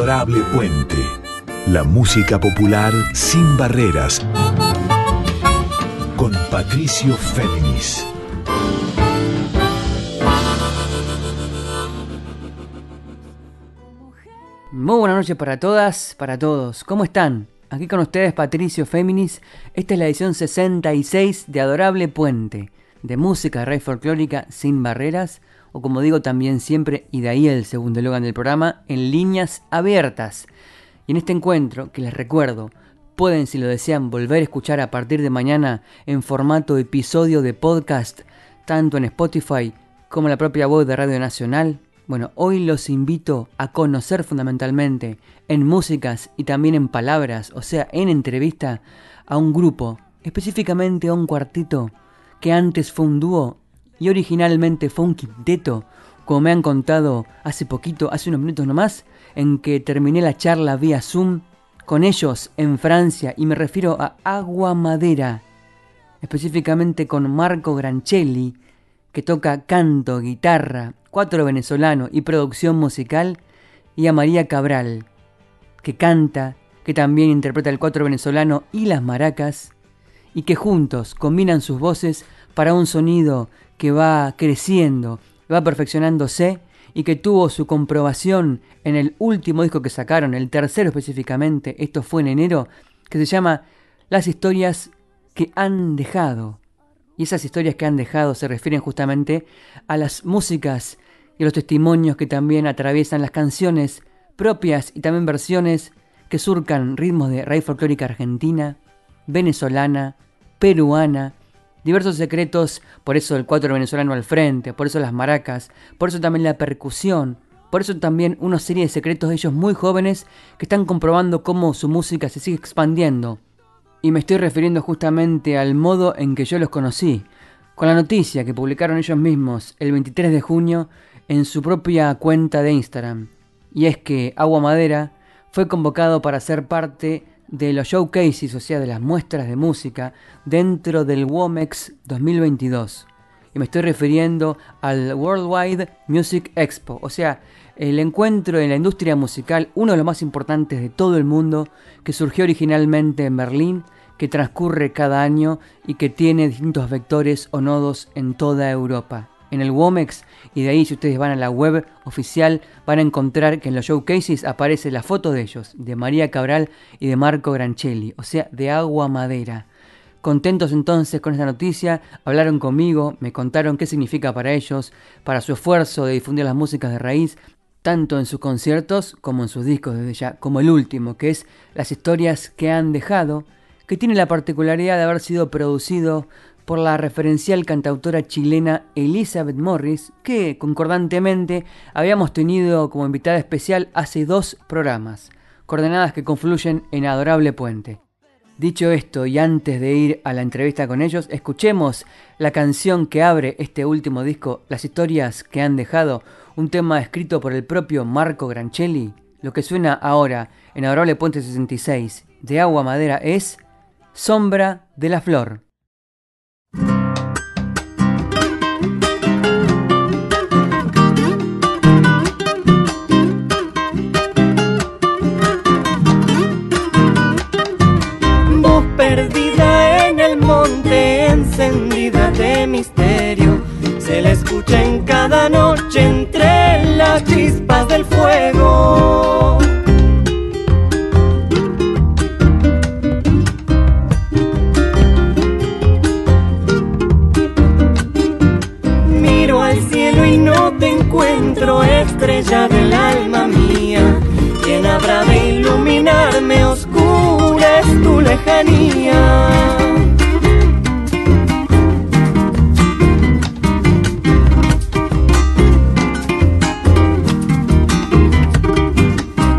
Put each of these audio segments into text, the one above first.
Adorable Puente. La música popular sin barreras. Con Patricio Féminis. Muy buenas noches para todas, para todos. ¿Cómo están? Aquí con ustedes Patricio Féminis. Esta es la edición 66 de Adorable Puente, de música rey folclórica sin barreras o como digo también siempre, y de ahí el segundo eslogan del programa, en líneas abiertas. Y en este encuentro, que les recuerdo, pueden, si lo desean, volver a escuchar a partir de mañana en formato episodio de podcast, tanto en Spotify como en la propia voz de Radio Nacional. Bueno, hoy los invito a conocer fundamentalmente en músicas y también en palabras, o sea, en entrevista, a un grupo, específicamente a un cuartito, que antes fue un dúo y originalmente fue un quinteto, como me han contado hace poquito, hace unos minutos nomás, en que terminé la charla vía Zoom con ellos en Francia y me refiero a Agua Madera, específicamente con Marco Granchelli, que toca canto, guitarra, cuatro venezolano y producción musical, y a María Cabral, que canta, que también interpreta el cuatro venezolano y las maracas, y que juntos combinan sus voces para un sonido que va creciendo, va perfeccionándose y que tuvo su comprobación en el último disco que sacaron, el tercero específicamente, esto fue en enero, que se llama Las historias que han dejado. Y esas historias que han dejado se refieren justamente a las músicas y los testimonios que también atraviesan las canciones propias y también versiones que surcan ritmos de raíz folclórica argentina, venezolana, peruana, diversos secretos, por eso el cuatro venezolano al frente, por eso las maracas, por eso también la percusión, por eso también una serie de secretos de ellos muy jóvenes que están comprobando cómo su música se sigue expandiendo. Y me estoy refiriendo justamente al modo en que yo los conocí, con la noticia que publicaron ellos mismos el 23 de junio en su propia cuenta de Instagram. Y es que Agua Madera fue convocado para ser parte de los showcases, o sea, de las muestras de música dentro del WOMEX 2022. Y me estoy refiriendo al Worldwide Music Expo, o sea, el encuentro en la industria musical, uno de los más importantes de todo el mundo, que surgió originalmente en Berlín, que transcurre cada año y que tiene distintos vectores o nodos en toda Europa en el WOMEX y de ahí si ustedes van a la web oficial van a encontrar que en los showcases aparece la foto de ellos, de María Cabral y de Marco Granchelli, o sea, de agua madera. Contentos entonces con esta noticia, hablaron conmigo, me contaron qué significa para ellos, para su esfuerzo de difundir las músicas de raíz, tanto en sus conciertos como en sus discos desde ya, como el último, que es Las historias que han dejado, que tiene la particularidad de haber sido producido por la referencial cantautora chilena Elizabeth Morris, que concordantemente habíamos tenido como invitada especial hace dos programas, coordenadas que confluyen en Adorable Puente. Dicho esto, y antes de ir a la entrevista con ellos, escuchemos la canción que abre este último disco, Las historias que han dejado, un tema escrito por el propio Marco Granchelli. Lo que suena ahora en Adorable Puente 66 de Agua Madera es Sombra de la Flor.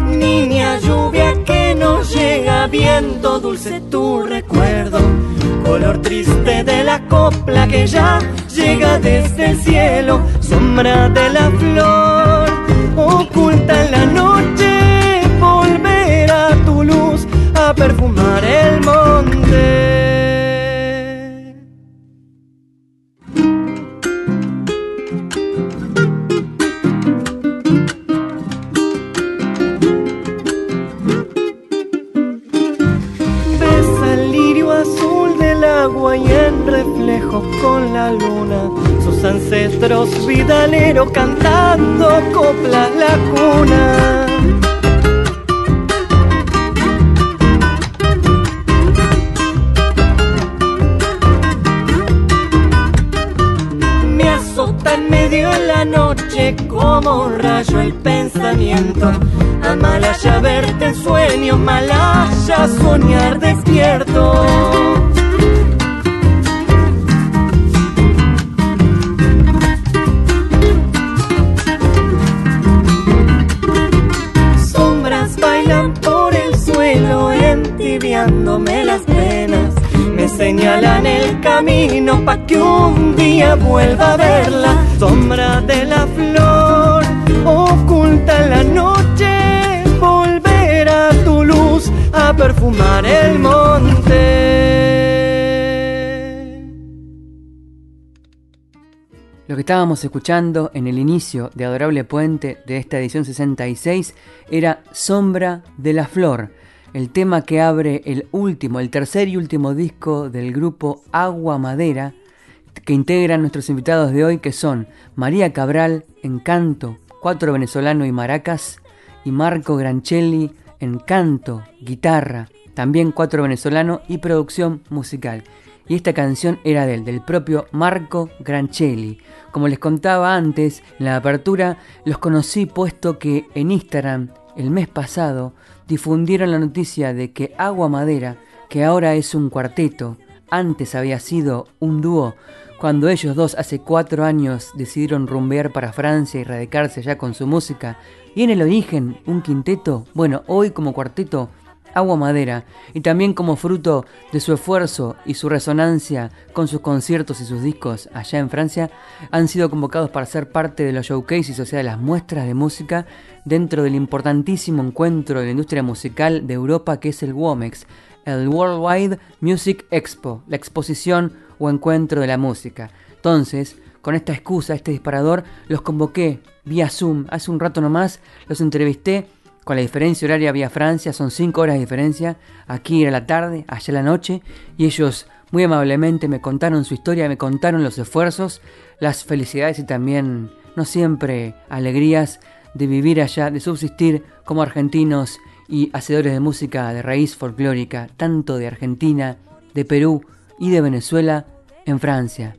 Niña lluvia que no llega, viento dulce tu recuerdo, color triste de la copla que ya llega desde el cielo, sombra de la flor, oculta en la noche cetros vidaleros cantando coplas la cuna. Me azota en medio de la noche como un rayo el pensamiento. Amalaya verte en sueño, malaya soñar vuelva a verla. Sombra de la flor, oculta en la noche, volverá tu luz a perfumar el monte. Lo que estábamos escuchando en el inicio de Adorable Puente de esta edición 66 era Sombra de la Flor, el tema que abre el último, el tercer y último disco del grupo Agua Madera, que integran nuestros invitados de hoy, que son María Cabral en canto, cuatro venezolano y maracas, y Marco Granchelli en canto, guitarra, también cuatro venezolano y producción musical. Y esta canción era de él, del propio Marco Granchelli. Como les contaba antes, en la apertura los conocí puesto que en Instagram el mes pasado difundieron la noticia de que Agua Madera, que ahora es un cuarteto, antes había sido un dúo, cuando ellos dos hace cuatro años decidieron rumbear para Francia y radicarse ya con su música, y en el origen un quinteto, bueno, hoy como cuarteto Agua Madera, y también como fruto de su esfuerzo y su resonancia con sus conciertos y sus discos allá en Francia, han sido convocados para ser parte de los showcases, o sea, de las muestras de música dentro del importantísimo encuentro de la industria musical de Europa que es el WOMEX, el Worldwide Music Expo, la exposición o encuentro de la música. Entonces, con esta excusa, este disparador, los convoqué vía Zoom. Hace un rato nomás los entrevisté con la diferencia horaria vía Francia, son 5 horas de diferencia, aquí era la tarde, allá la noche, y ellos muy amablemente me contaron su historia, me contaron los esfuerzos, las felicidades y también, no siempre, alegrías de vivir allá, de subsistir como argentinos y hacedores de música de raíz folclórica, tanto de Argentina, de Perú y de Venezuela en Francia.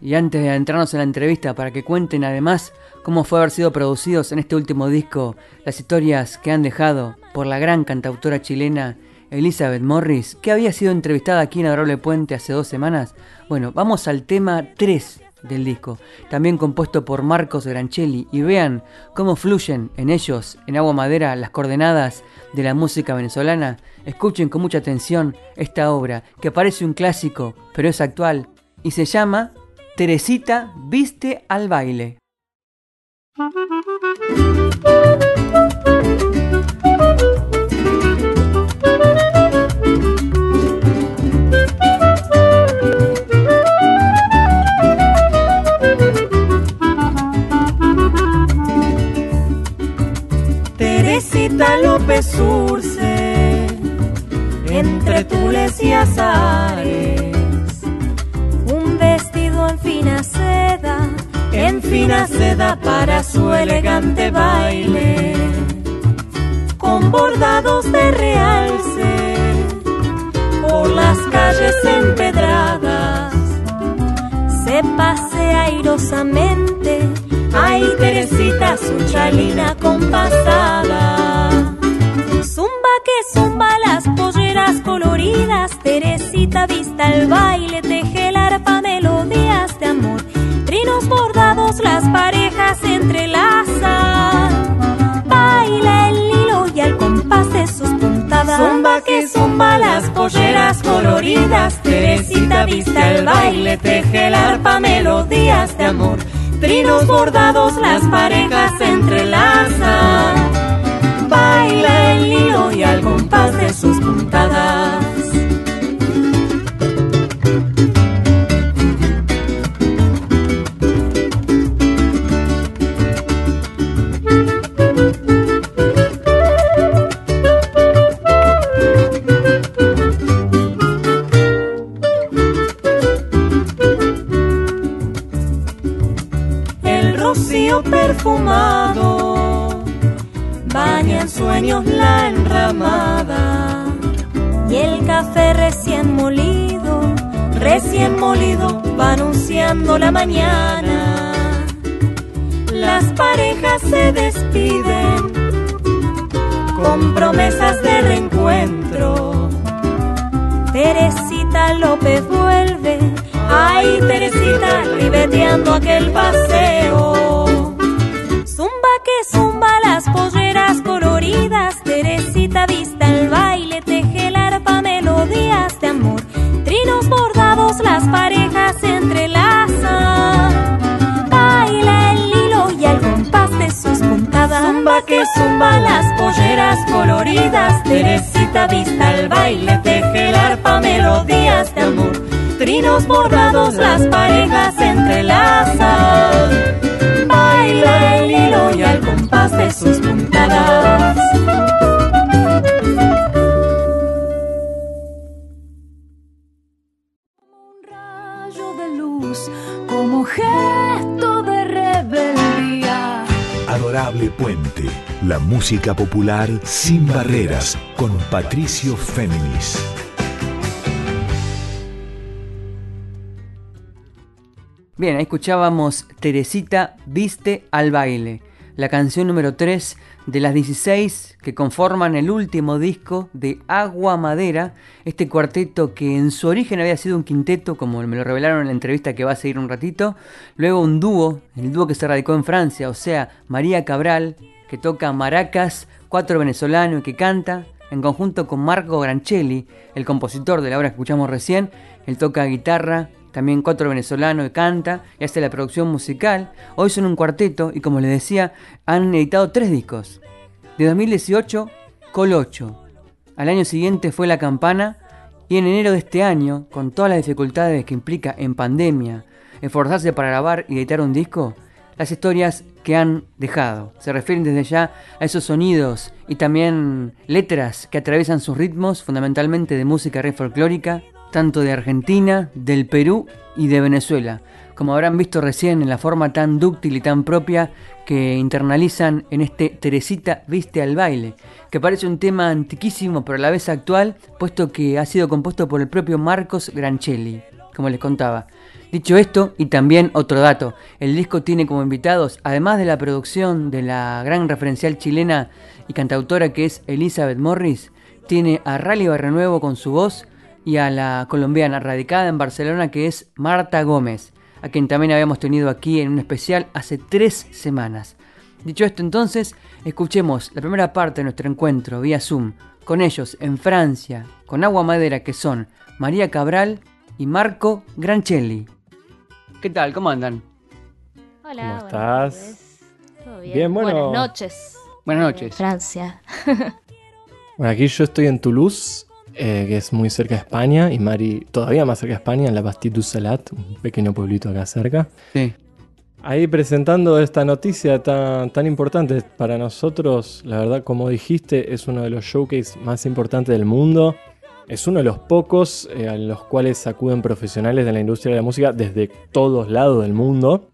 Y antes de entrarnos en la entrevista para que cuenten además cómo fue haber sido producidos en este último disco las historias que han dejado por la gran cantautora chilena Elizabeth Morris, que había sido entrevistada aquí en Adorable Puente hace dos semanas. Bueno, vamos al tema 3 del disco, también compuesto por Marcos Granchelli, y vean cómo fluyen en ellos, en agua madera, las coordenadas de la música venezolana. Escuchen con mucha atención esta obra, que parece un clásico, pero es actual, y se llama Teresita viste al baile. López Urce, entre tules y azares, un vestido en fina seda en fina seda para su elegante baile, con bordados de realce por las calles empedradas, se pasea airosamente, ay Teresita su chalina compasada. Que zumba las polleras coloridas, Teresita vista el baile, teje el arpa melodías de amor trinos bordados las parejas entrelazan. Baila el hilo y al compás de sus puntadas. Zumba que zumba las polleras coloridas. Teresita vista el baile, teje el arpa melodías de amor. Trinos bordados las parejas entrelazan baila el y al compás de sus puntadas. El rocío perfumado sueños la enramada y el café recién molido, recién molido va anunciando la mañana. Las parejas se despiden con promesas de reencuentro. Teresita López vuelve, ay Teresita, ribeteando aquel paseo. Zumba que zumba las coloridas, Teresita vista el baile, teje el arpa melodías de amor, trinos bordados las parejas entrelazan, baila el hilo y al compás de sus puntadas. Zumba que zumba las polleras coloridas, Teresita vista el baile, teje el arpa melodías de amor, trinos bordados las parejas entrelazan baila el hilo y al compás de sus puntadas. Un rayo de luz, como gesto de rebeldía. Adorable Puente, la música popular sin barreras, con Patricio Féminis. Bien, ahí escuchábamos Teresita Viste al baile, la canción número 3 de las 16 que conforman el último disco de Agua Madera, este cuarteto que en su origen había sido un quinteto, como me lo revelaron en la entrevista que va a seguir un ratito, luego un dúo, el dúo que se radicó en Francia, o sea, María Cabral, que toca maracas, cuatro venezolanos y que canta, en conjunto con Marco Granchelli, el compositor de la obra que escuchamos recién, él toca guitarra, también cuatro venezolanos que canta y hace la producción musical. Hoy son un cuarteto y como les decía, han editado tres discos. De 2018, Col 8. Al año siguiente fue La Campana y en enero de este año, con todas las dificultades que implica en pandemia, esforzarse para grabar y editar un disco, las historias que han dejado. Se refieren desde ya a esos sonidos y también letras que atraviesan sus ritmos, fundamentalmente de música re folclórica, tanto de Argentina, del Perú y de Venezuela, como habrán visto recién en la forma tan dúctil y tan propia que internalizan en este Teresita Viste al baile, que parece un tema antiquísimo pero a la vez actual, puesto que ha sido compuesto por el propio Marcos Granchelli, como les contaba. Dicho esto, y también otro dato, el disco tiene como invitados, además de la producción de la gran referencial chilena y cantautora que es Elizabeth Morris, tiene a Rally Barrenuevo con su voz y a la colombiana radicada en Barcelona que es Marta Gómez, a quien también habíamos tenido aquí en un especial hace tres semanas. Dicho esto entonces, escuchemos la primera parte de nuestro encuentro vía Zoom con ellos en Francia, con Agua Madera que son María Cabral y Marco Granchelli. ¿Qué tal? ¿Cómo andan? Hola, ¿Cómo estás? ¿Todo bien? Bien, bueno. Buenas noches. Buenas Eh, noches. Francia. Bueno, aquí yo estoy en Toulouse, eh, que es muy cerca de España, y Mari todavía más cerca de España, en la Bastide du Salat, un pequeño pueblito acá cerca. Sí. Ahí presentando esta noticia tan, tan importante para nosotros, la verdad, como dijiste, es uno de los showcase más importantes del mundo. Es uno de los pocos eh, a los cuales acuden profesionales de la industria de la música desde todos lados del mundo.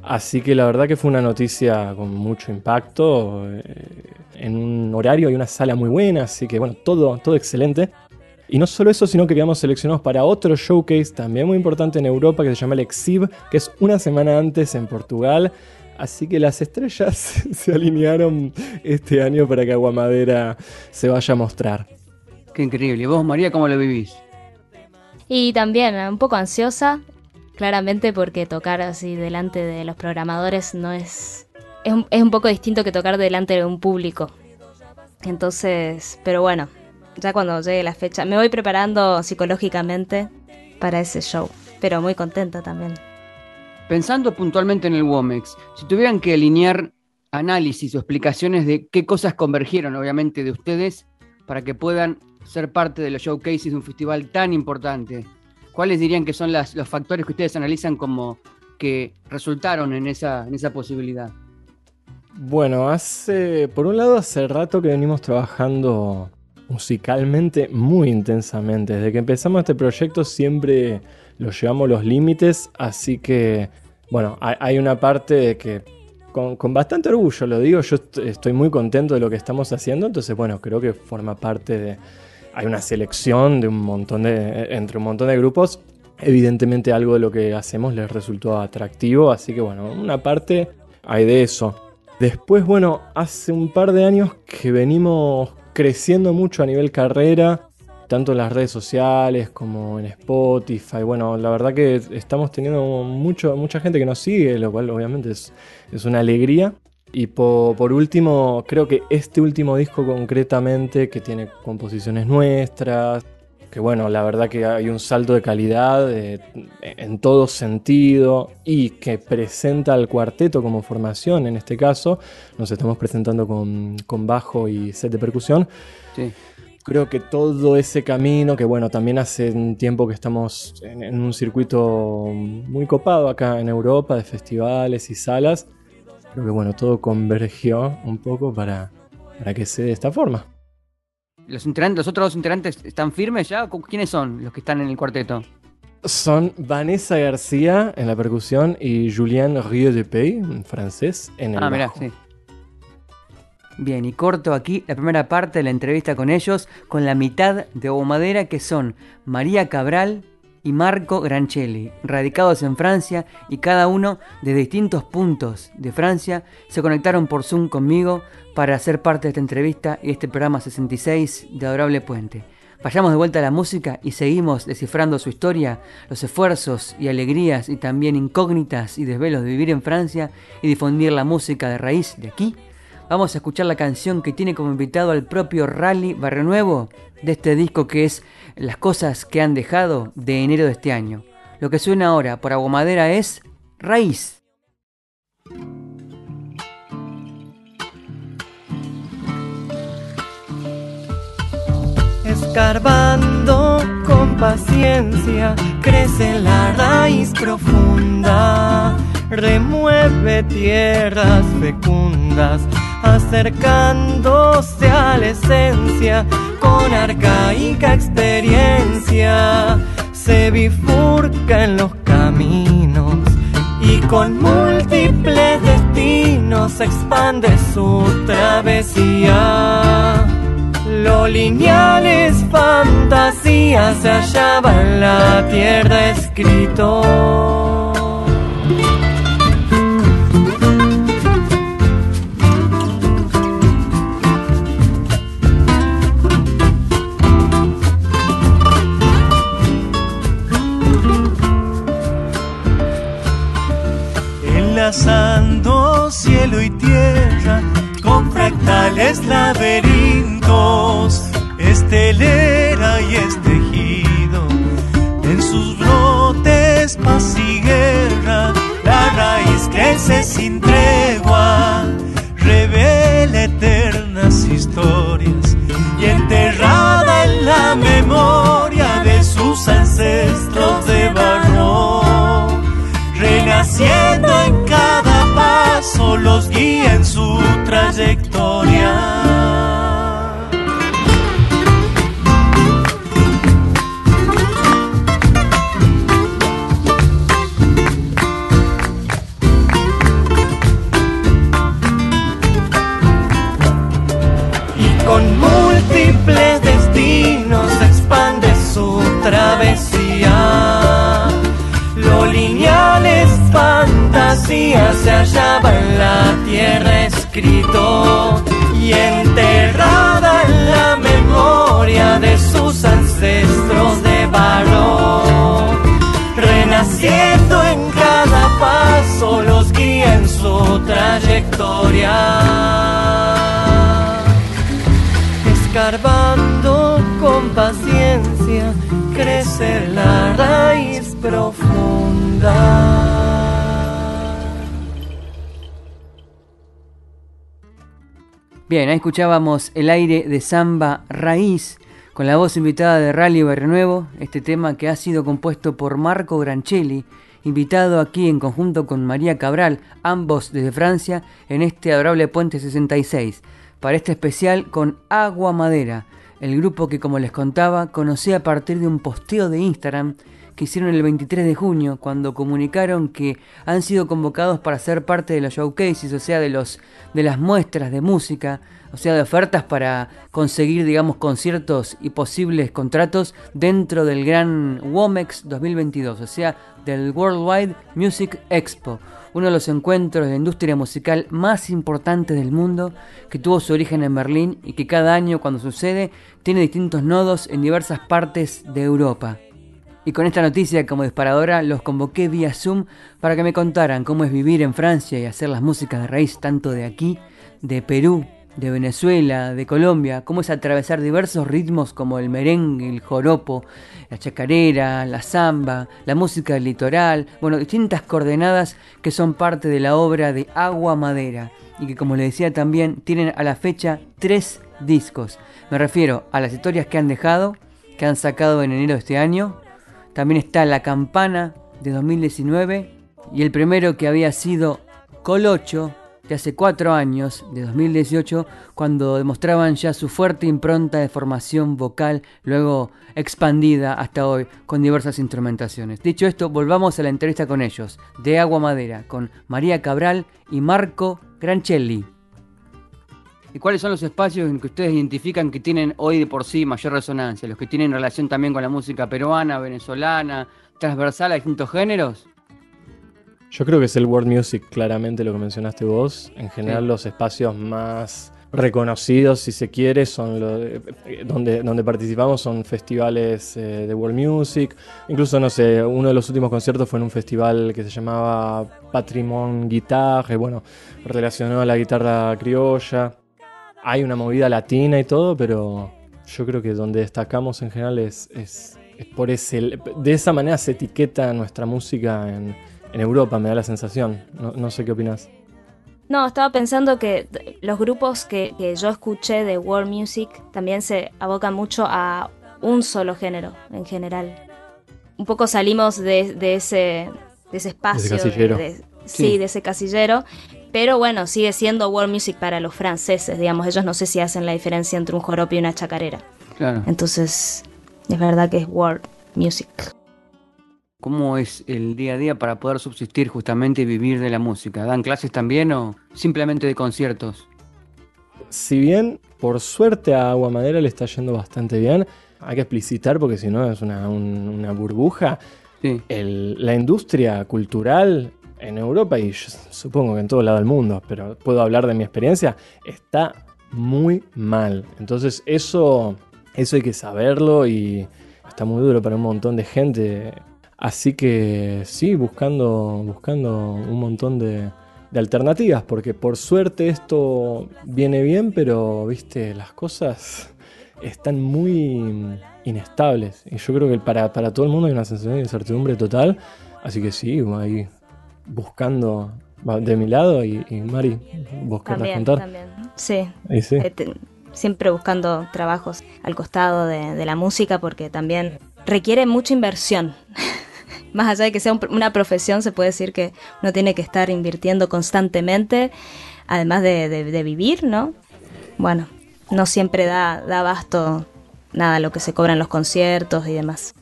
Así que la verdad que fue una noticia con mucho impacto, eh, en un horario y una sala muy buena, así que bueno, todo, todo excelente. Y no solo eso, sino que quedamos seleccionados para otro showcase también muy importante en Europa que se llama el Exib, que es una semana antes en Portugal. Así que las estrellas se alinearon este año para que Aguamadera se vaya a mostrar. Qué increíble. ¿Y vos, María, cómo lo vivís? Y también un poco ansiosa, claramente porque tocar así delante de los programadores no es... Es un, es un poco distinto que tocar delante de un público. Entonces, pero bueno, ya cuando llegue la fecha, me voy preparando psicológicamente para ese show, pero muy contenta también. Pensando puntualmente en el WOMEX, si tuvieran que alinear análisis o explicaciones de qué cosas convergieron, obviamente, de ustedes para que puedan ser parte de los showcases de un festival tan importante, ¿cuáles dirían que son las- los factores que ustedes analizan como que resultaron en esa, en esa posibilidad? Bueno, hace, por un lado, hace rato que venimos trabajando musicalmente muy intensamente. Desde que empezamos este proyecto siempre lo llevamos los límites, así que, bueno, hay, una parte que con, bastante orgullo, lo digo, yo estoy muy contento de lo que estamos haciendo, entonces bueno, creo que forma parte de... Hay una selección de un montón de, entre un montón de grupos, evidentemente algo de lo que hacemos les resultó atractivo, así que bueno, una parte hay de eso. Después, bueno, hace un par de años que venimos creciendo mucho a nivel carrera, tanto en las redes sociales como en Spotify. Bueno, la verdad que estamos teniendo mucho, mucha gente que nos sigue, lo cual obviamente es, una alegría. Y por, último, creo que este último disco concretamente, que tiene composiciones nuestras, que bueno, la verdad que hay un salto de calidad eh, en todo sentido y que presenta al cuarteto como formación en este caso. Nos estamos presentando con, con bajo y set de percusión. Sí creo que todo ese camino, que bueno, también hace un tiempo que estamos en, un circuito muy copado acá en Europa de festivales y salas, creo que bueno, todo convergió un poco para, para que se dé de esta forma. ¿Los, integrantes, ¿Los otros dos integrantes están firmes ya? ¿Quiénes son los que están en el cuarteto? Son Vanessa García en la percusión y Julien Rieu de Pey, francés, en el Ah, mira, sí. Bien, y corto aquí la primera parte de la entrevista con ellos, con la mitad de Madera que son María Cabral y Marco Grancelli, radicados en Francia y cada uno de distintos puntos de Francia, se conectaron por Zoom conmigo para ser parte de esta entrevista y este programa 66 de Adorable Puente. Vayamos de vuelta a la música y seguimos descifrando su historia, los esfuerzos y alegrías y también incógnitas y desvelos de vivir en Francia y difundir la música de raíz de aquí Vamos a escuchar la canción que tiene como invitado al propio Rally Barrio Nuevo de este disco que es Las cosas que han dejado de enero de este año. Lo que suena ahora por Aguamadera es Raíz. Escarbando con paciencia crece la raíz profunda, remueve tierras fecundas acercándose a la esencia con arcaica experiencia, se bifurca en los caminos y con múltiples destinos expande su travesía. Lo lineal es fantasía, se hallaba en la tierra escrito. Fractales laberintos, estelera y estejido. En sus brotes paz y guerra, la raíz crece sin tregua, revela eternas historias y enterrada en la memoria de sus ancestros se hallaba en la tierra escrito y enterrada en la memoria de sus ancestros de barro. Renaciendo en cada paso los guía en su trayectoria. Escarbando con paciencia crece la raíz profunda. Bien, ahí escuchábamos el aire de samba raíz con la voz invitada de Rally Nuevo, este tema que ha sido compuesto por Marco Grancelli, invitado aquí en conjunto con María Cabral, ambos desde Francia, en este adorable Puente 66, para este especial con Agua Madera, el grupo que como les contaba conocí a partir de un posteo de Instagram que hicieron el 23 de junio, cuando comunicaron que han sido convocados para ser parte de los showcases, o sea, de, los, de las muestras de música, o sea, de ofertas para conseguir, digamos, conciertos y posibles contratos dentro del gran WOMEX 2022, o sea, del Worldwide Music Expo, uno de los encuentros de la industria musical más importantes del mundo, que tuvo su origen en Berlín y que cada año cuando sucede tiene distintos nodos en diversas partes de Europa. Y con esta noticia como disparadora los convoqué vía Zoom para que me contaran cómo es vivir en Francia y hacer las músicas de raíz tanto de aquí, de Perú, de Venezuela, de Colombia, cómo es atravesar diversos ritmos como el merengue, el joropo, la chacarera, la samba, la música del litoral, bueno, distintas coordenadas que son parte de la obra de Agua Madera y que como le decía también tienen a la fecha tres discos. Me refiero a las historias que han dejado, que han sacado en enero de este año, también está La Campana de 2019 y el primero que había sido Colocho de hace cuatro años, de 2018, cuando demostraban ya su fuerte impronta de formación vocal, luego expandida hasta hoy con diversas instrumentaciones. Dicho esto, volvamos a la entrevista con ellos, de Agua Madera, con María Cabral y Marco Granchelli. ¿Y cuáles son los espacios en que ustedes identifican que tienen hoy de por sí mayor resonancia? ¿Los que tienen relación también con la música peruana, venezolana, transversal a distintos géneros? Yo creo que es el world music, claramente lo que mencionaste vos. En general, los espacios más reconocidos, si se quiere, son los donde, donde participamos son festivales eh, de world music. Incluso, no sé, uno de los últimos conciertos fue en un festival que se llamaba Patrimon Guitarre, bueno, relacionado a la guitarra criolla. Hay una movida latina y todo, pero yo creo que donde destacamos en general es, es, es por ese... De esa manera se etiqueta nuestra música en en Europa, me da la sensación. No, sé qué opinas. No, estaba pensando que los grupos que, yo escuché de world music también se abocan mucho a un solo género en general. Un poco salimos de, ese, de ese espacio. casillero. sí, de ese casillero. Pero bueno, sigue siendo world music para los franceses, digamos. Ellos no sé si hacen la diferencia entre un joropo y una chacarera. Claro. Entonces, es verdad que es world music. ¿Cómo es el día a día para poder subsistir justamente y vivir de la música? ¿Dan clases también o simplemente de conciertos? Si bien por suerte a Agua Madera le está yendo bastante bien, hay que explicitar porque si no es una, burbuja. la industria cultural en Europa y supongo que en todo lado del mundo, pero puedo hablar de mi experiencia, está muy mal. Entonces eso, eso hay que saberlo y está muy duro para un montón de gente Así que sí, buscando, buscando un montón de, alternativas, porque por suerte esto viene bien, pero viste, las cosas están muy inestables. Y yo creo que para, todo el mundo hay una sensación de incertidumbre total. Así que sí, ahí buscando de mi lado y, Mari, vos querrás contar. También. Sí. sí. Eh, siempre buscando trabajos al costado de, de la música porque también requiere mucha inversión. más allá de que sea una profesión, se puede decir que uno tiene que estar invirtiendo constantemente, además de, vivir, ¿no? Bueno, no siempre da, da abasto nada lo que se cobra en los conciertos y demás.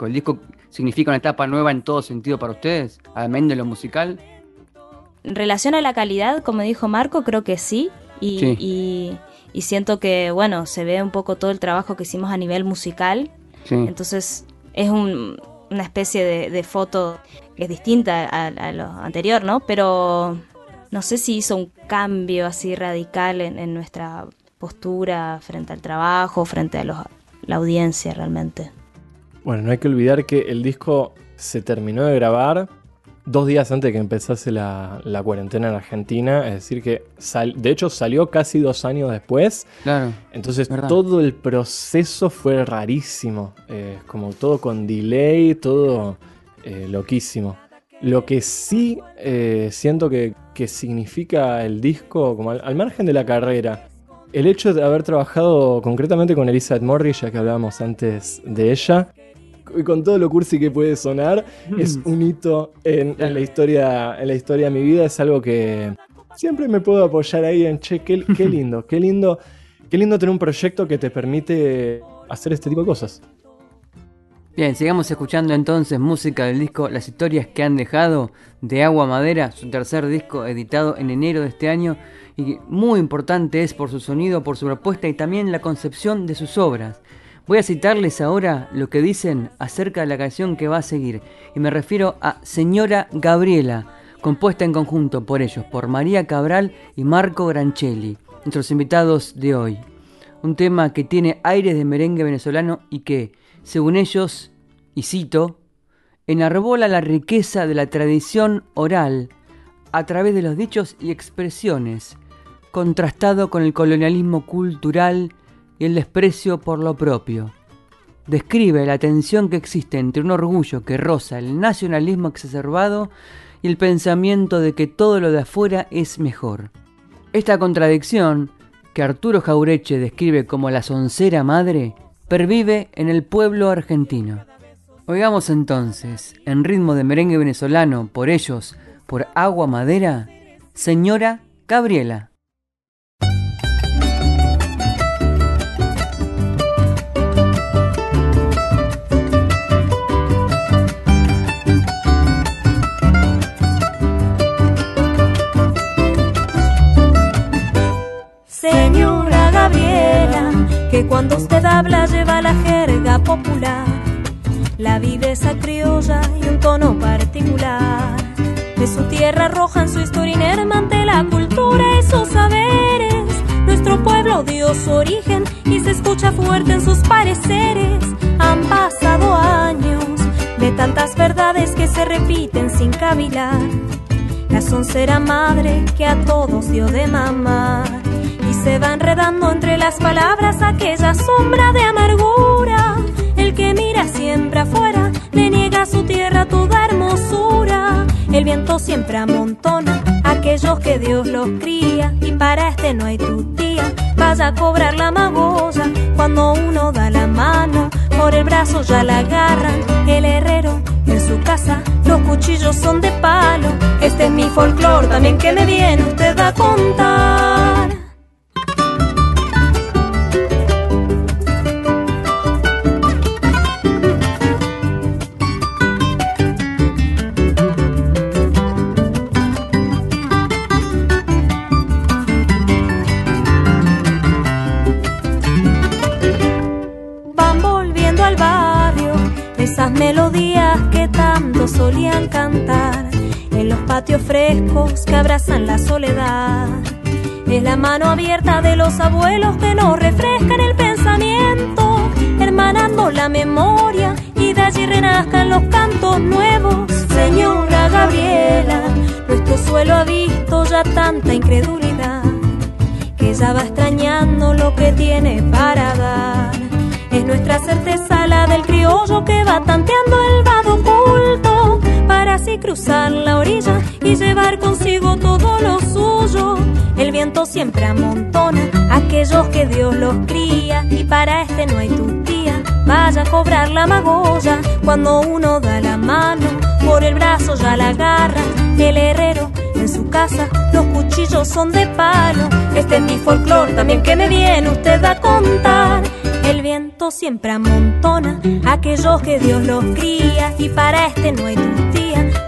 ¿El disco significa una etapa nueva en todo sentido para ustedes, además de lo musical? En relación a la calidad, como dijo Marco, creo que sí. Y, y, siento que, bueno, se ve un poco todo el trabajo que hicimos a nivel musical. Entonces, es un, una especie de, foto que es distinta a, lo anterior, ¿no? Pero no sé si hizo un cambio así radical en, nuestra postura frente al trabajo, frente a la audiencia realmente. Bueno, no hay que olvidar que el disco se terminó de grabar dos días antes de que empezase la, cuarentena en Argentina, es decir, que de hecho salió casi dos años después. Claro. Entonces todo el proceso fue rarísimo, eh, como todo con delay, todo eh, loquísimo. Lo que sí eh, siento que, significa el disco, como al, margen de la carrera, el hecho de haber trabajado concretamente con Elizabeth Morris, ya que hablábamos antes de ella, y con todo lo cursi que puede sonar, es un hito en, la historia, en la historia de mi vida. Es algo que siempre me puedo apoyar ahí en, che, qué, lindo, qué lindo, qué lindo tener un proyecto que te permite hacer este tipo de cosas. Bien, sigamos escuchando entonces música del disco Las historias que han dejado de Agua Madera, su tercer disco editado en enero de este año y muy importante es por su sonido, por su propuesta y también la concepción de sus obras. Voy a citarles ahora lo que dicen acerca de la canción que va a seguir y me refiero a Señora Gabriela, compuesta en conjunto por ellos, por María Cabral y Marco Granchelli, nuestros invitados de hoy. Un tema que tiene aires de merengue venezolano y que según ellos, y cito, enarbola la riqueza de la tradición oral a través de los dichos y expresiones, contrastado con el colonialismo cultural y el desprecio por lo propio. Describe la tensión que existe entre un orgullo que roza el nacionalismo exacerbado y el pensamiento de que todo lo de afuera es mejor. Esta contradicción, que Arturo Jaureche describe como la soncera madre, pervive en el pueblo argentino. Oigamos entonces, en ritmo de merengue venezolano, por ellos, por agua madera, señora Gabriela. Que cuando usted habla lleva la jerga popular, la viveza criolla y un tono particular. De su tierra roja en su historia inermante la cultura y sus saberes. Nuestro pueblo dio su origen y se escucha fuerte en sus pareceres. Han pasado años de tantas verdades que se repiten sin cavilar. La soncera madre que a todos dio de mamar se va enredando entre las palabras aquella sombra de amargura. El que mira siempre afuera le niega a su tierra toda hermosura. El viento siempre amontona aquellos que Dios los cría y para este no hay tutía. Vaya a cobrar la magolla cuando uno da la mano, por el brazo ya la agarran. El herrero en su casa, los cuchillos son de palo. Este es mi folclor, también que me viene usted a contar. Frescos que abrazan la soledad. Es la mano abierta de los abuelos que nos refrescan el pensamiento, hermanando la memoria y de allí renazcan los cantos nuevos. Señora Gabriela, nuestro suelo ha visto ya tanta incredulidad que ya va extrañando lo que tiene para dar es nuestra certeza la del criollo que va tanteando el vado oculto para así cruzar la orilla y llevar consigo todo lo suyo. El viento siempre amontona aquellos que Dios los cría y para este no hay tutía. Vaya a cobrar la magolla cuando uno da la mano, por el brazo ya la agarra el herrero en su casa los cuchillos son de palo. Este es mi folclor, también que me viene usted a contar. El viento siempre amontona aquellos que Dios los cría y para este no hay tía.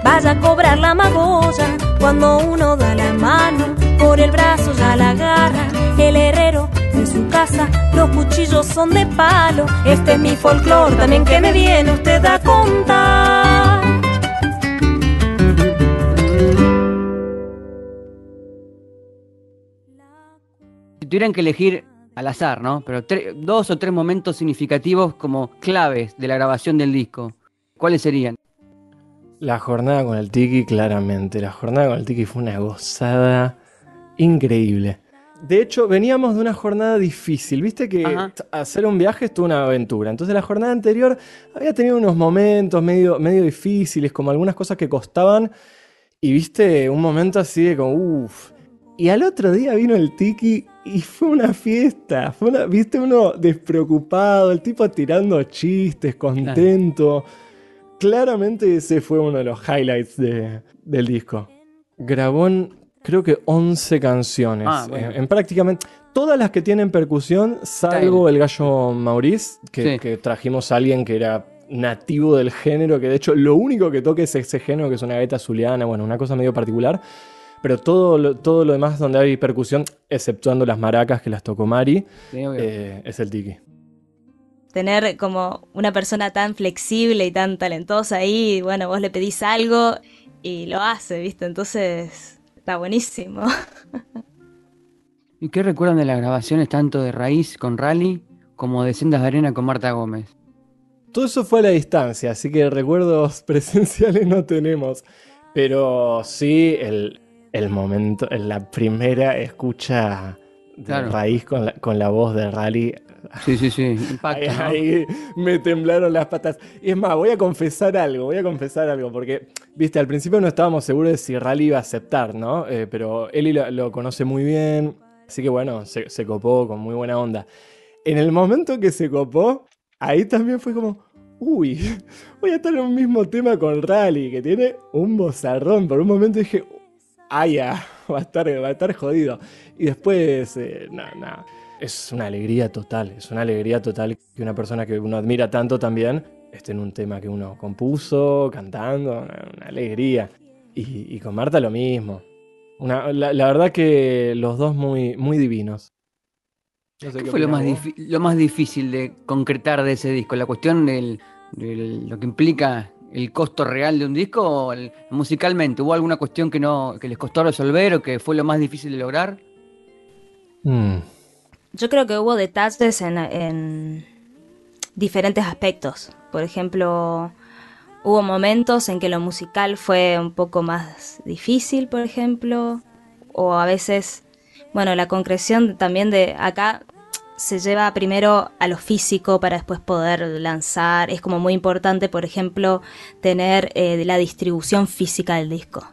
Vaya a cobrar la magolla cuando uno da la mano, por el brazo ya la agarra. El herrero en su casa los cuchillos son de palo. Este es mi folclor, también que me viene usted a contar. Si tuvieran que elegir al azar, ¿no? Pero dos o tres momentos significativos como claves de la grabación del disco, ¿cuáles serían? La jornada con el Tiki, claramente. La jornada con el Tiki fue una gozada increíble. De hecho, veníamos de una jornada difícil. Viste que hacer un viaje es toda una aventura. Entonces, la jornada anterior había tenido unos momentos medio, medio difíciles, como algunas cosas que costaban. Y viste, un momento así de como, uff. Y al otro día vino el Tiki y fue una fiesta. Fue una, Viste uno despreocupado, el tipo tirando chistes, contento. Claramente ese fue uno de los highlights del disco. Grabó en, creo que 11 canciones. Ah, en, prácticamente todas las que tienen percusión, salvo el gallo Maurice, que, que trajimos a alguien que era nativo del género, que de hecho lo único que toque es ese género, que es una gaita zuliana, bueno, una cosa medio particular. Pero todo lo, todo lo demás donde hay percusión, exceptuando las maracas que las tocó Mari, eh, es el tiki. Tener como una persona tan flexible y tan talentosa ahí, bueno, vos le pedís algo y lo hace, ¿viste? Entonces está buenísimo. ¿Y qué recuerdan de las grabaciones tanto de Raíz con Rally como de Sendas de Arena con Marta Gómez? Todo eso fue a la distancia, así que recuerdos presenciales no tenemos. Pero sí, el, el momento, la primera escucha de raíz con la, con la voz de Rally. Sí, sí, sí, ahí, me temblaron las patas. Y es más, voy a confesar algo, voy a confesar algo, porque, viste, al principio no estábamos seguros de si Rally iba a aceptar, ¿no? Eh, pero Eli lo, conoce muy bien, así que bueno, se, se copó con muy buena onda. En el momento que se copó, ahí también fue como, uy, voy a estar en un mismo tema con Rally, que tiene un bozarrón. Por un momento dije, ah, ya, va a estar, va a estar jodido. Y después, eh, nada, nada. Es una alegría total, es una alegría total que una persona que uno admira tanto también esté en un tema que uno compuso, cantando, una, alegría. Y, con Marta lo mismo. la, verdad que los dos muy, muy divinos. ¿Qué, fue lo más, lo más, difícil de concretar de ese disco? ¿La cuestión de lo que implica el costo real de un disco musicalmente? ¿Hubo alguna cuestión que, no, que les costó resolver o que fue lo más difícil de lograr? Mm. Yo creo que hubo detalles en, en diferentes aspectos. Por ejemplo, hubo momentos en que lo musical fue un poco más difícil, por ejemplo, o a veces bueno, la concreción también de acá se lleva primero a lo físico para después poder lanzar. Es como muy importante, por ejemplo, tener eh, la distribución física del disco.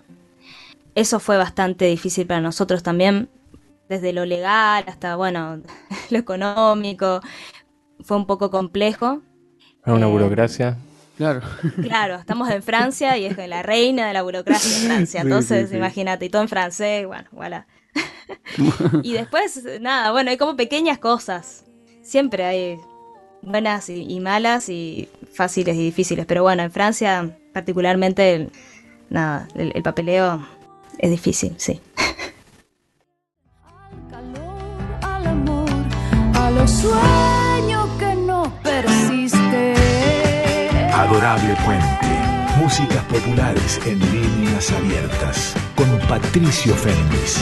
Eso fue bastante difícil para nosotros también, desde lo legal hasta, bueno, lo económico. Fue un poco complejo. Una eh, burocracia. Claro. Claro, estamos en Francia y es la reina de la burocracia en Francia. Entonces, imagínate, y todo en francés, bueno, voilà. y después, nada, bueno, hay como pequeñas cosas. Siempre hay buenas y, malas y fáciles y difíciles. Pero bueno, en Francia particularmente, nada, el, papeleo es difícil, sí. Sueños que no persiste. Adorable Puente. Músicas populares en líneas abiertas. Con Patricio Fernández.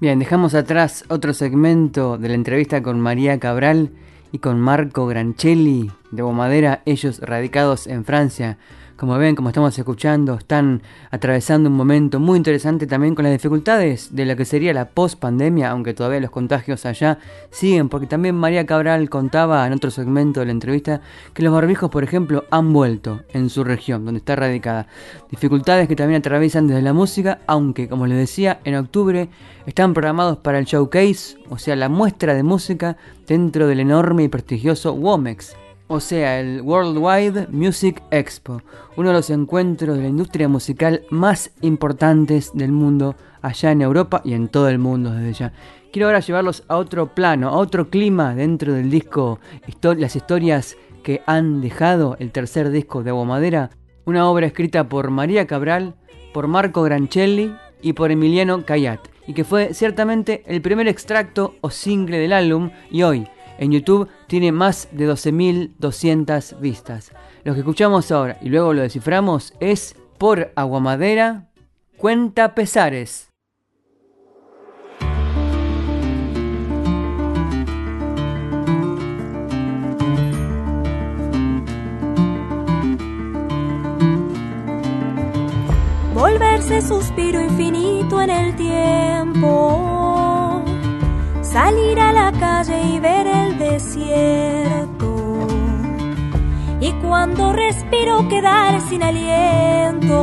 Bien, dejamos atrás otro segmento de la entrevista con María Cabral y con Marco Granchelli de Bomadera, ellos radicados en Francia. Como ven, como estamos escuchando, están atravesando un momento muy interesante también con las dificultades de lo que sería la post-pandemia, aunque todavía los contagios allá siguen, porque también María Cabral contaba en otro segmento de la entrevista que los barbijos, por ejemplo, han vuelto en su región, donde está radicada. Dificultades que también atraviesan desde la música, aunque, como les decía, en octubre están programados para el showcase, o sea, la muestra de música dentro del enorme y prestigioso WOMEX o sea, el Worldwide Music Expo, uno de los encuentros de la industria musical más importantes del mundo, allá en Europa y en todo el mundo desde ya. Quiero ahora llevarlos a otro plano, a otro clima dentro del disco, las historias que han dejado el tercer disco de Agua Madera, una obra escrita por María Cabral, por Marco Granchelli y por Emiliano Cayat, y que fue ciertamente el primer extracto o single del álbum y hoy, en YouTube tiene más de 12.200 vistas. Lo que escuchamos ahora y luego lo desciframos es por Aguamadera, Cuenta Pesares. Volverse suspiro infinito en el tiempo salir a la calle y ver el desierto. Y cuando respiro quedar sin aliento,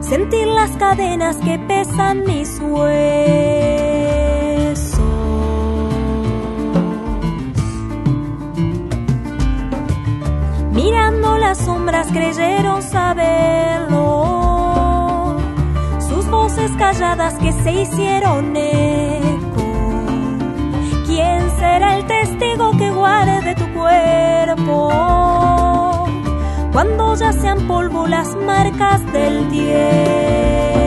sentir las cadenas que pesan mis huesos. Mirando las sombras creyeron saberlo, sus voces calladas que se hicieron ¿Quién será el testigo que guarde tu cuerpo. Cuando ya sean polvo las marcas del tiempo.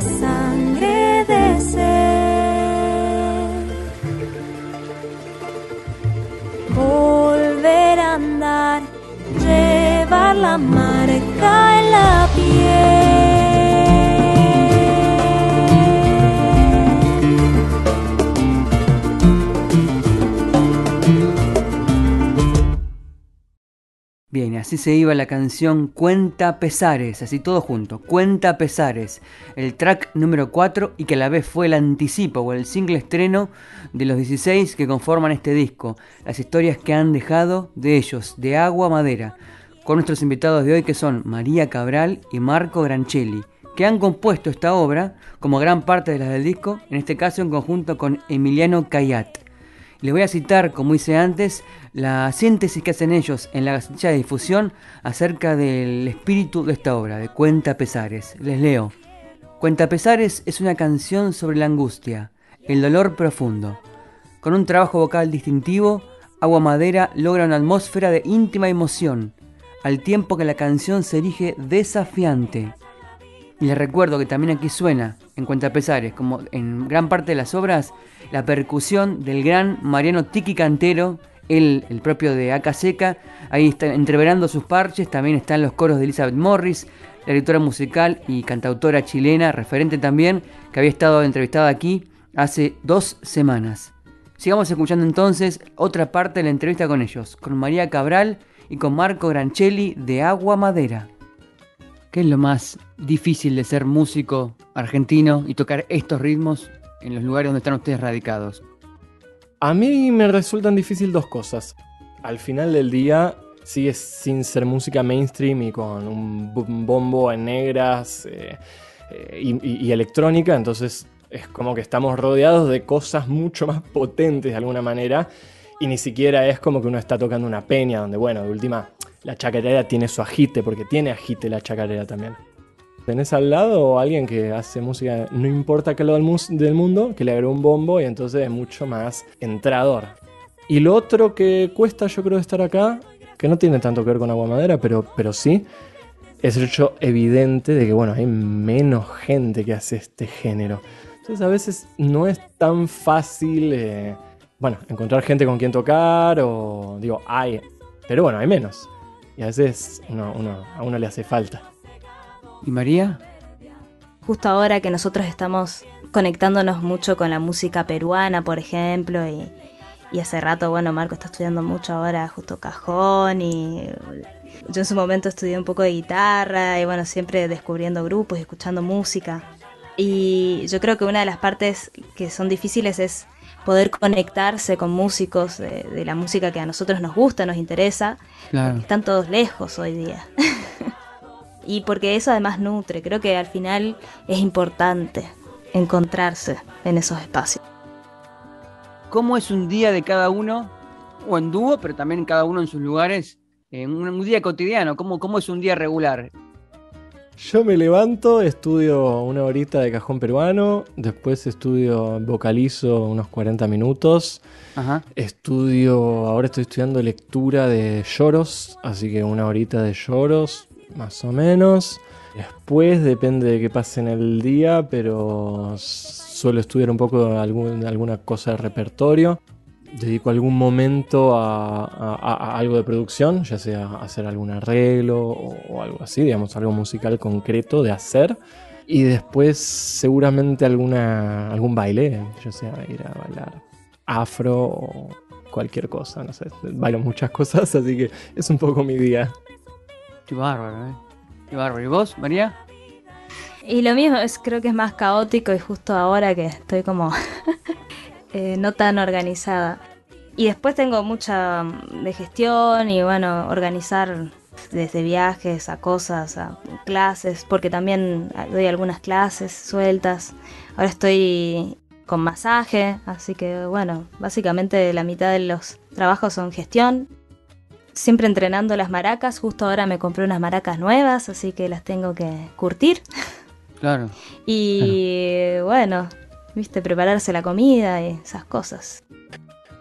la sangre de ser. Volver a andar, llevar la marca en la piel. Así se iba la canción Cuenta Pesares, así todo junto, Cuenta Pesares, el track número 4 y que a la vez fue el anticipo o el single estreno de los 16 que conforman este disco, las historias que han dejado de ellos, de Agua Madera, con nuestros invitados de hoy que son María Cabral y Marco Granchelli, que han compuesto esta obra como gran parte de las del disco, en este caso en conjunto con Emiliano Cayat. Les voy a citar, como hice antes, la síntesis que hacen ellos en la gacetilla de difusión acerca del espíritu de esta obra, de Cuenta Pesares. Les leo. Cuenta Pesares es una canción sobre la angustia, el dolor profundo. Con un trabajo vocal distintivo, Agua Madera logra una atmósfera de íntima emoción, al tiempo que la canción se erige desafiante. Y les recuerdo que también aquí suena, en Cuenta Pesares, como en gran parte de las obras, la percusión del gran Mariano Tiki Cantero, el propio de Aca Seca, ahí está entreverando sus parches, también están los coros de Elizabeth Morris, la directora musical y cantautora chilena, referente también, que había estado entrevistada aquí hace dos semanas. Sigamos escuchando entonces otra parte de la entrevista con ellos, con María Cabral y con Marco Granchelli de Agua Madera. ¿Qué es lo más difícil de ser músico argentino y tocar estos ritmos en los lugares donde están ustedes radicados? A mí me resultan difícil dos cosas. Al final del día sigue sin ser música mainstream y con un bombo en negras eh, eh, y, electrónica, entonces es como que estamos rodeados de cosas mucho más potentes de alguna manera y ni siquiera es como que uno está tocando una peña donde, bueno, de última, la chacarera tiene su agite, porque tiene agite la chacarera también tenés al lado alguien que hace música, no importa qué lado del mundo, que le agregó un bombo y entonces es mucho más entrador. Y lo otro que cuesta yo creo estar acá, que no tiene tanto que ver con agua madera, pero, pero sí, es el hecho evidente de que bueno, hay menos gente que hace este género. Entonces a veces no es tan fácil, eh, bueno, encontrar gente con quien tocar o digo, hay, pero bueno, hay menos. Y a veces a uno le hace falta. ¿Y María? Justo ahora que nosotros estamos conectándonos mucho con la música peruana, por ejemplo, y, hace rato, bueno, Marco está estudiando mucho ahora justo cajón y yo en su momento estudié un poco de guitarra y bueno, siempre descubriendo grupos y escuchando música. Y yo creo que una de las partes que son difíciles es poder conectarse con músicos de, la música que a nosotros nos gusta, nos interesa. Están todos lejos hoy día. y porque eso además nutre, creo que al final es importante encontrarse en esos espacios. ¿Cómo es un día de cada uno? O en dúo, pero también cada uno en sus lugares. En un, día cotidiano, ¿cómo, ¿cómo es un día regular? Yo me levanto, estudio una horita de cajón peruano, después estudio, vocalizo unos 40 minutos. Estudio, ahora estoy estudiando lectura de lloros, así que una horita de lloros, más o menos. Después depende de qué pase en el día, pero suelo estudiar un poco de alguna cosa de repertorio dedico algún momento a, algo de producción, ya sea hacer algún arreglo o, algo así, digamos, algo musical concreto de hacer. Y después seguramente alguna, algún baile, ya sea ir a bailar afro o cualquier cosa, no sé, bailo muchas cosas, así que es un poco mi día. Qué bárbaro, ¿eh? Qué bárbaro. ¿Y vos, María? Y lo mismo, es, creo que es más caótico y justo ahora que estoy como Eh, no tan organizada. Y después tengo mucha mm, de gestión y bueno, organizar desde viajes a cosas, a clases, porque también doy algunas clases sueltas. Ahora estoy con masaje, así que bueno, básicamente la mitad de los trabajos son gestión. Siempre entrenando las maracas, justo ahora me compré unas maracas nuevas, así que las tengo que curtir. Claro. y bueno, viste, prepararse la comida y esas cosas.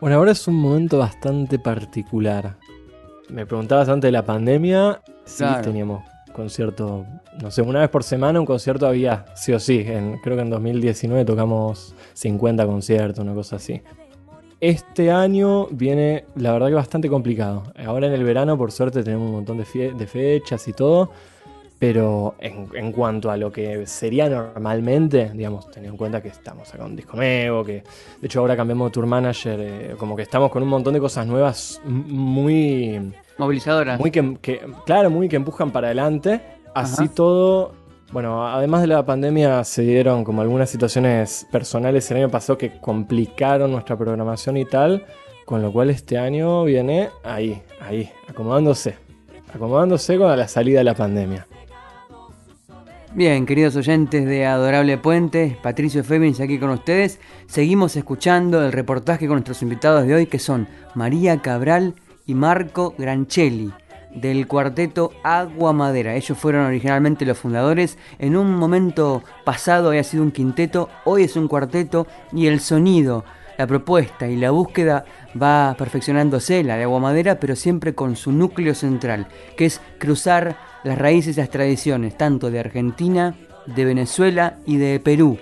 Bueno, ahora es un momento bastante particular. Me preguntabas antes de la pandemia, sí teníamos concierto, no sé, una vez por semana un concierto había, sí o sí. En, creo que en 2019 tocamos 50 conciertos, una cosa así. Este año viene, la verdad que bastante complicado. Ahora en el verano, por suerte, tenemos un montón de, de fechas y todo. Pero en, cuanto a lo que sería normalmente, digamos, teniendo en cuenta que estamos acá un disco nuevo, que de hecho ahora cambiamos de tour manager, eh, como que estamos con un montón de cosas nuevas muy... Movilizadoras. Muy que, claro, muy que empujan para adelante. Así todo, bueno, además de la pandemia se dieron como algunas situaciones personales el año pasado que complicaron nuestra programación y tal, con lo cual este año viene ahí, ahí, acomodándose, acomodándose con la salida de la pandemia. Bien, queridos oyentes de Adorable Puente, Patricio Féminis aquí con ustedes. Seguimos escuchando el reportaje con nuestros invitados de hoy que son María Cabral y Marco Granchelli del cuarteto Agua Madera. Ellos fueron originalmente los fundadores. En un momento pasado había sido un quinteto, hoy es un cuarteto y el sonido, la propuesta y la búsqueda va perfeccionándose, la de Agua Madera, pero siempre con su núcleo central, que es cruzar las raíces y las tradiciones, tanto de Argentina, de Venezuela y de Perú.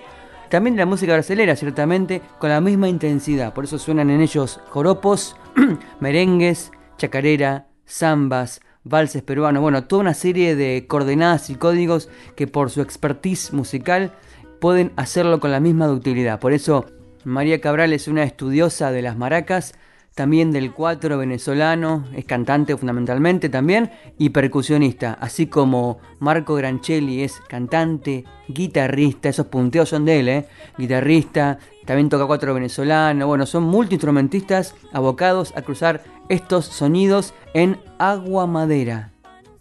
También la música brasileña, ciertamente, con la misma intensidad. Por eso suenan en ellos joropos, merengues, chacarera, zambas, valses peruanos. Bueno, toda una serie de coordenadas y códigos que por su expertise musical pueden hacerlo con la misma ductilidad. Por eso María Cabral es una estudiosa de las maracas también del cuatro venezolano, es cantante fundamentalmente también y percusionista, así como Marco Granchelli es cantante, guitarrista, esos punteos son de él, ¿eh? guitarrista, también toca cuatro venezolano, bueno, son multiinstrumentistas abocados a cruzar estos sonidos en agua madera.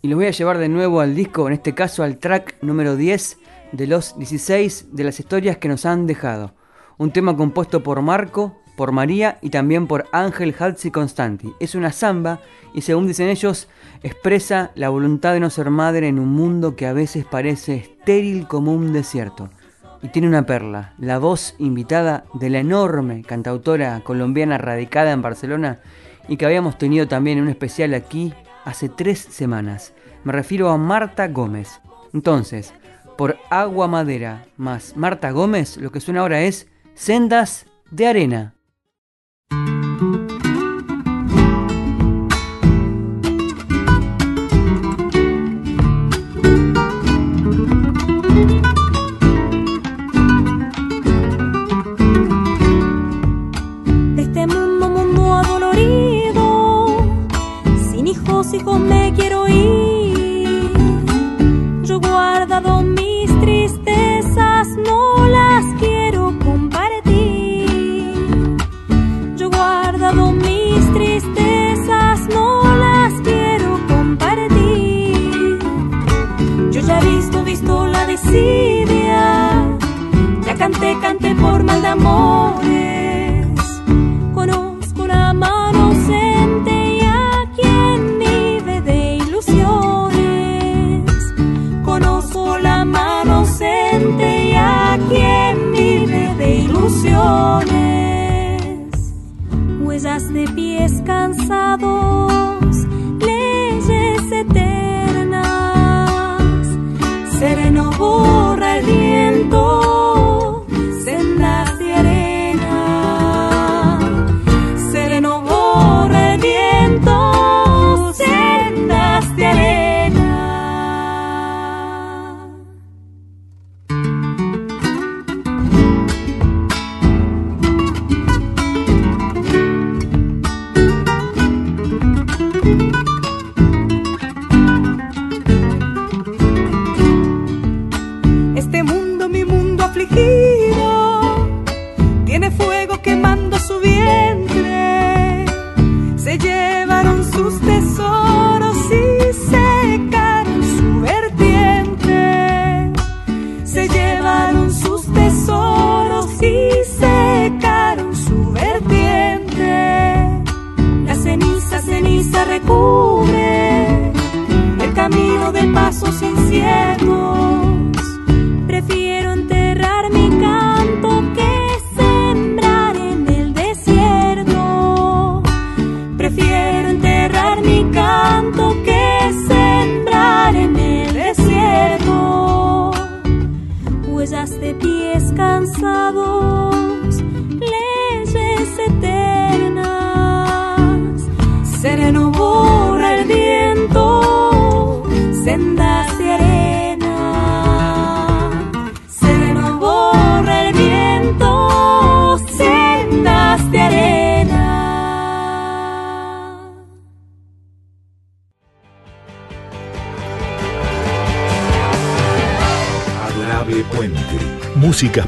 Y los voy a llevar de nuevo al disco, en este caso al track número 10 de los 16 de las historias que nos han dejado. Un tema compuesto por Marco, por María y también por Ángel Halsi Constanti. Es una samba y según dicen ellos, expresa la voluntad de no ser madre en un mundo que a veces parece estéril como un desierto. Y tiene una perla, la voz invitada de la enorme cantautora colombiana radicada en Barcelona y que habíamos tenido también en un especial aquí hace tres semanas. Me refiero a Marta Gómez. Entonces, por Agua Madera más Marta Gómez, lo que suena ahora es Sendas de Arena. desidia. Ya canté, canté por mal de amores. Conozco la mano ausente y a quien vive de ilusiones. Conozco la mano ausente y a quien vive de ilusiones. Huellas de pies cansados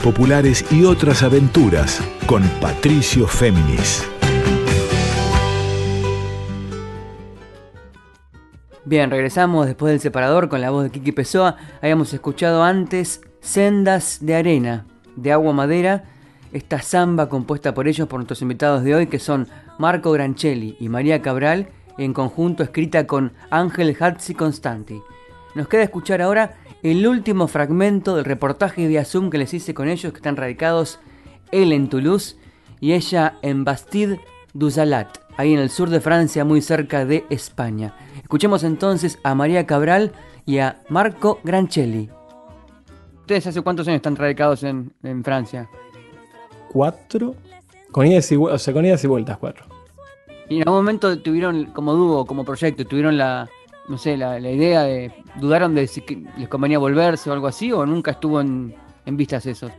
populares y otras aventuras con Patricio Féminis. Bien, regresamos después del separador con la voz de Kiki Pessoa. Habíamos escuchado antes Sendas de Arena, de Agua Madera, esta samba compuesta por ellos, por nuestros invitados de hoy, que son Marco Granchelli y María Cabral, en conjunto escrita con Ángel Hatzi Constanti. Nos queda escuchar ahora el último fragmento del reportaje vía Zoom que les hice con ellos, que están radicados él en Toulouse y ella en Bastide du Salat, ahí en el sur de Francia, muy cerca de España. Escuchemos entonces a María Cabral y a Marco Granchelli. ¿Ustedes hace cuántos años están radicados en, en Francia? Cuatro. Con idas y, o sea, con idas y vueltas, cuatro. Y en algún momento tuvieron, como dúo, como proyecto, tuvieron la, no sé, la, la idea de, dudaron de si les convenía volverse o algo así, o nunca estuvo en, en vistas eso.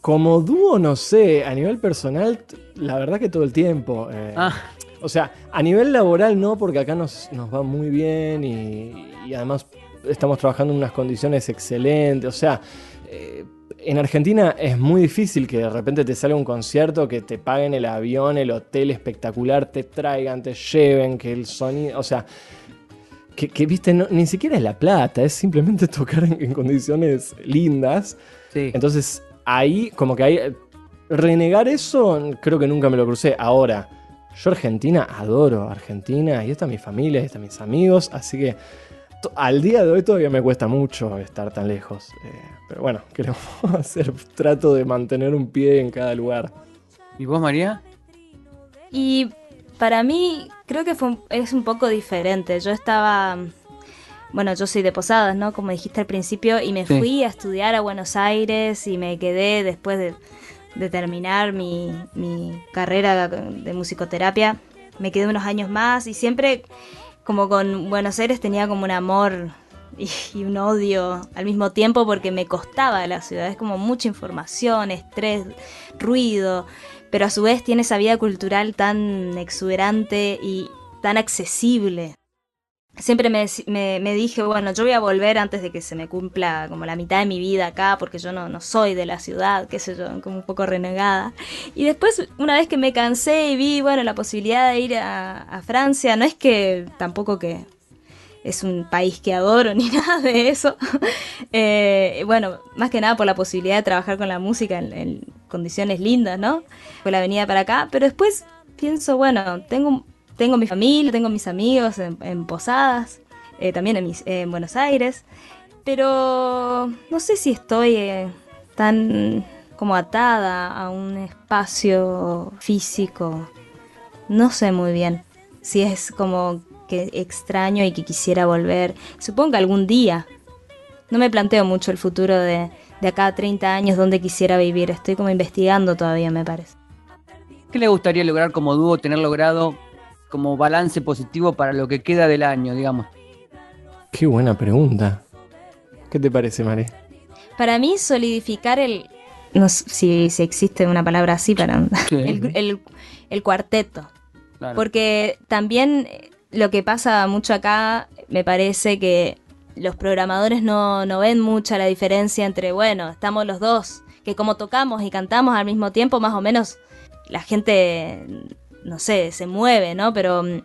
Como dúo, no sé, a nivel personal, la verdad que todo el tiempo. eh, Ah, O sea, a nivel laboral no, porque acá nos, nos va muy bien y, y además estamos trabajando en unas condiciones excelentes. O sea, eh, en Argentina es muy difícil que de repente te salga un concierto, que te paguen el avión, el hotel espectacular, te traigan, te lleven, que el sonido. O sea, que, que, viste, no- ni siquiera es la plata, es simplemente tocar en, en condiciones lindas. sí. Entonces, ahí, como que ahí. eh, Renegar eso, creo que nunca me lo crucé. Ahora, yo Argentina adoro Argentina, y está mi familia, y están mis amigos, así que al día de hoy todavía me cuesta mucho estar tan lejos. eh, pero bueno, queremos hacer, trato de mantener un pie en cada lugar. ¿Y vos, María? Y para mí creo que fue un- es un poco diferente. Yo estaba, bueno, yo soy de Posadas, ¿no? Como dijiste al principio, y me Sí. fui a estudiar a Buenos Aires y me quedé después de, de terminar mi, mi carrera de musicoterapia. Me quedé unos años más y siempre como con Buenos Aires tenía como un amor y, y un odio al mismo tiempo porque me costaba la ciudad. Es como mucha información, estrés, ruido, pero a su vez tiene esa vida cultural tan exuberante y tan accesible. Siempre me, dije, bueno, yo voy a volver antes de que se me cumpla como la mitad de mi vida acá, porque yo no, soy de la ciudad, qué sé yo, como un poco renegada. Y después, una vez que me cansé y vi, bueno, la posibilidad de ir a, a Francia, no es que tampoco que es un país que adoro ni nada de eso. Eh, bueno, más que nada por la posibilidad de trabajar con la música en- en- condiciones lindas, ¿no? Fue la venida para acá, pero después pienso, bueno, tengo, tengo mi familia, tengo mis amigos en, Posadas, eh, también en, en, Buenos Aires, pero no sé si estoy eh, tan como atada a un espacio físico, no sé muy bien si es como que extraño y que quisiera volver. Supongo que algún día. No me planteo mucho el futuro de, de acá a 30 años donde quisiera vivir. Estoy como investigando todavía, me parece. ¿Qué le gustaría lograr como dúo, tener logrado como balance positivo para lo que queda del año, digamos? Qué buena pregunta. ¿Qué te parece, Mari? Para mí, solidificar el. No sé si, si existe una palabra así para. El, el, cuarteto. Porque también lo que pasa mucho acá, me parece que los programadores no, no ven mucha la diferencia entre, bueno, estamos los dos, que como tocamos y cantamos al mismo tiempo, más o menos la gente, no sé, se mueve, ¿no? Pero mm,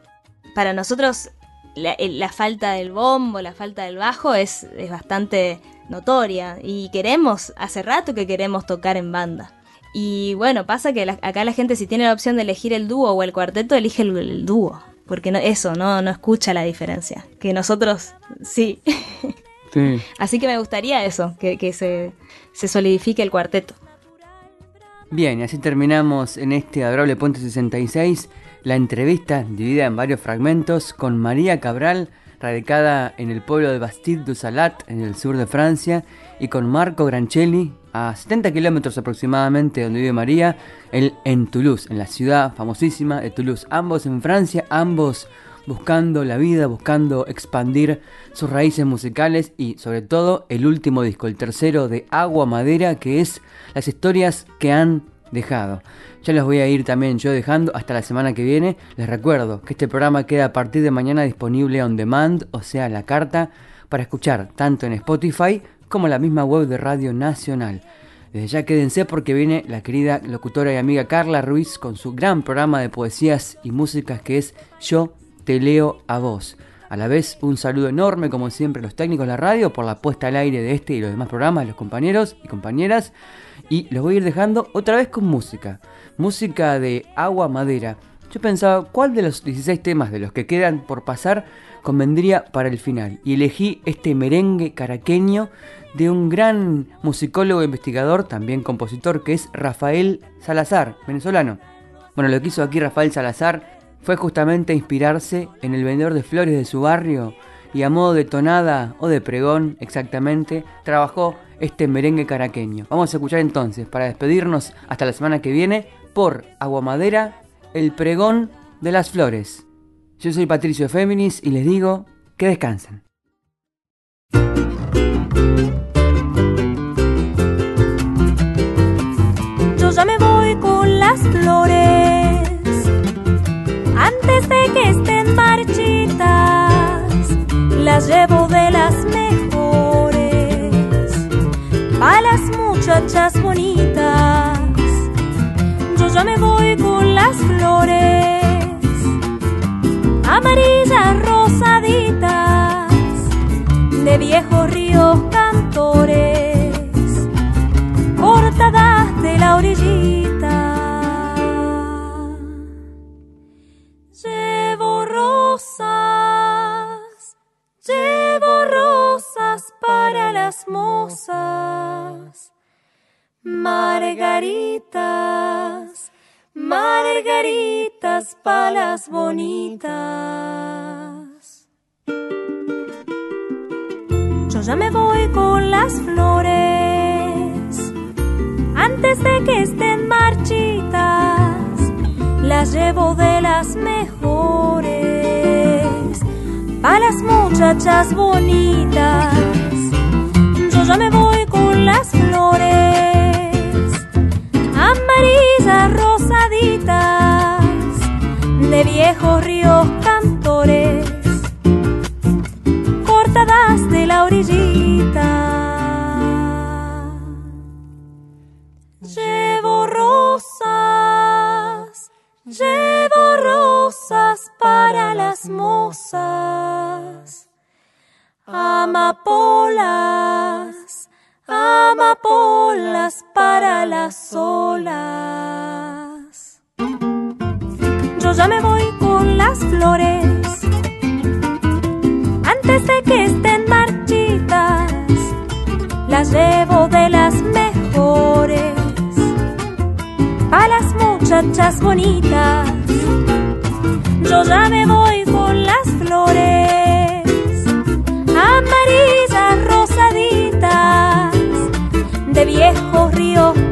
para nosotros la, falta del bombo, la falta del bajo es, es bastante notoria y queremos, hace rato que queremos tocar en banda. Y bueno, pasa que acá la gente si tiene la opción de elegir el dúo o el cuarteto, elige el dúo porque no, eso, no, no escucha la diferencia, que nosotros sí. Así que me gustaría eso, que, se, se, solidifique el cuarteto. Bien, y así terminamos en este adorable Puente 66 la entrevista dividida en varios fragmentos con María Cabral, radicada en el pueblo de Bastide du Salat, en el sur de Francia, y con Marco Grancelli, a 70 kilómetros aproximadamente donde vive María, él en Toulouse, en la ciudad famosísima de Toulouse. Ambos en Francia, ambos buscando la vida, buscando expandir sus raíces musicales y sobre todo el último disco, el tercero de Agua Madera, que es las historias que han dejado. Ya los voy a ir también yo dejando hasta la semana que viene. Les recuerdo que este programa queda a partir de mañana disponible on demand, o sea, la carta, para escuchar tanto en Spotify como la misma web de Radio Nacional. Desde ya quédense porque viene la querida locutora y amiga Carla Ruiz con su gran programa de poesías y músicas que es Yo te leo a vos. A la vez un saludo enorme como siempre a los técnicos de la radio por la puesta al aire de este y los demás programas, los compañeros y compañeras. Y los voy a ir dejando otra vez con música. Música de agua madera. Yo pensaba cuál de los 16 temas de los que quedan por pasar convendría para el final. Y elegí este merengue caraqueño de un gran musicólogo e investigador, también compositor, que es Rafael Salazar, venezolano. Bueno, lo que hizo aquí Rafael Salazar fue justamente inspirarse en el vendedor de flores de su barrio y a modo de tonada o de pregón exactamente, trabajó este merengue caraqueño. Vamos a escuchar entonces, para despedirnos hasta la semana que viene, por Aguamadera, el pregón de las flores. Yo soy Patricio Féminis y les digo que descansen. ya me voy con las flores antes de que estén marchitas. Las llevo de las mejores a las muchachas bonitas. Yo ya me voy con las flores amarillas rosaditas de viejos ríos cantores cortadas de la orillita. Llevo rosas, llevo rosas para las mozas, margaritas, margaritas para las bonitas. Yo ya me voy con las flores antes de que estén marchitas, las llevo de las mejores a las muchachas bonitas. Yo ya me voy con las flores viejos ríos cantores cortadas de la orillita. Llevo rosas, llevo rosas para las mozas, amapolas, amapolas para las olas. Yo ya me voy con las flores antes de que estén marchitas. Las llevo de las mejores a las muchachas bonitas. Yo ya me voy con las flores amarillas rosaditas de viejos ríos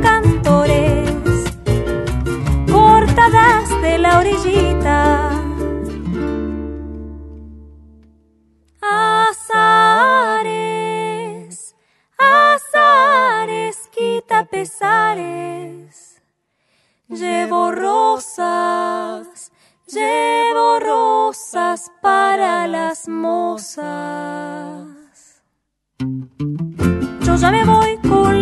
la orillita. Azares, azares, quita pesares. Llevo rosas, llevo rosas para las mozas. Yo ya me voy con